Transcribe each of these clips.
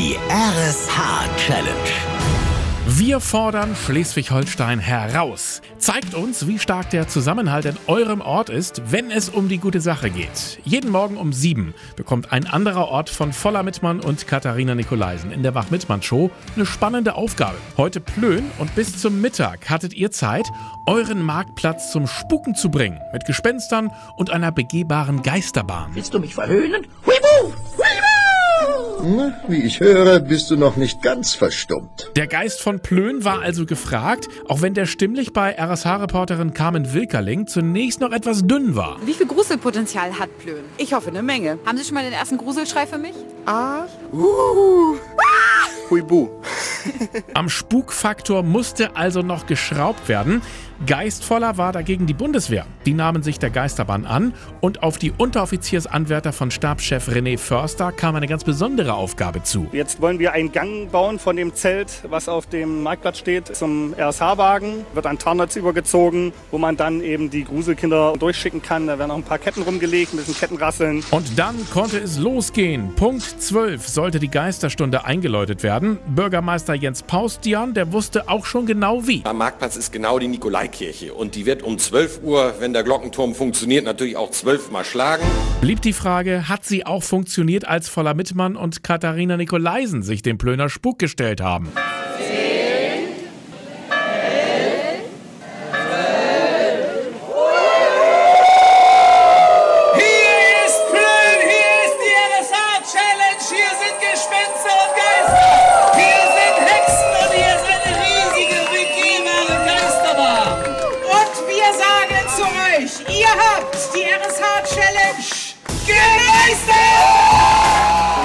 Die RSH-Challenge. Wir fordern Schleswig-Holstein heraus. Zeigt uns, wie stark der Zusammenhalt in eurem Ort ist, wenn es um die gute Sache geht. Jeden Morgen um sieben bekommt ein anderer Ort von Voller Mittmann und Katharina Nikolaisen in der Wach-Mittmann-Show eine spannende Aufgabe. Heute Plön und bis zum Mittag hattet ihr Zeit, euren Marktplatz zum Spuken zu bringen. Mit Gespenstern und einer begehbaren Geisterbahn. Willst du mich verhöhnen? Huibu! Huibu! Na, wie ich höre, bist du noch nicht ganz verstummt. Der Geist von Plön war also gefragt, auch wenn der stimmlich bei RSH-Reporterin Carmen Wilkerling zunächst noch etwas dünn war. Wie viel Gruselpotenzial hat Plön? Ich hoffe, eine Menge. Haben Sie schon mal den ersten Gruselschrei für mich? Huibu. Am Spukfaktor musste also noch geschraubt werden. Geistvoller war dagegen die Bundeswehr. Die nahmen sich der Geisterbahn an und auf die Unteroffiziersanwärter von Stabschef René Förster kam eine ganz besondere Aufgabe zu. Jetzt wollen wir einen Gang bauen von dem Zelt, was auf dem Marktplatz steht, zum RSH-Wagen. Wird ein Tarnnetz übergezogen, wo man dann eben die Gruselkinder durchschicken kann. Da werden auch ein paar Ketten rumgelegt, ein bisschen Kettenrasseln. Und dann konnte es losgehen. Punkt 12 sollte die Geisterstunde eingeläutet werden. Bürgermeister Jens Paustian, der wusste auch schon genau wie. Am Marktplatz ist genau die Nikolaikirche und die wird um 12 Uhr, wenn der Glockenturm funktioniert, natürlich auch zwölfmal schlagen. Blieb die Frage, hat sie auch funktioniert, als Voller Mittmann und Katharina Nikolaisen sich dem Plöner Spuk gestellt haben? Ihr habt die RSH-Challenge gemeistert!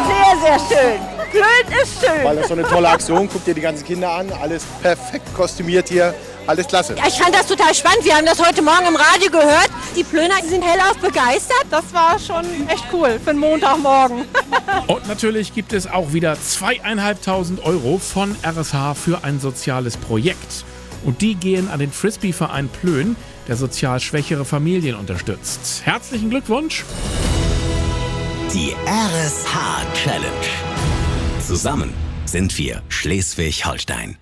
Sehr, sehr schön. Blöd ist schön. Weil das so eine tolle Aktion. Guckt ihr die ganzen Kinder an. Alles perfekt kostümiert hier. Alles klasse. Ja, ich fand das total spannend. Wir haben das heute Morgen im Radio gehört. Die Plöner sind hellauf begeistert. Das war schon echt cool für einen Montagmorgen. Und natürlich gibt es auch wieder zweieinhalbtausend Euro von RSH für ein soziales Projekt. Und die gehen an den Frisbee-Verein Plön, der sozial schwächere Familien unterstützt. Herzlichen Glückwunsch! Die RSH-Challenge. Zusammen sind wir Schleswig-Holstein.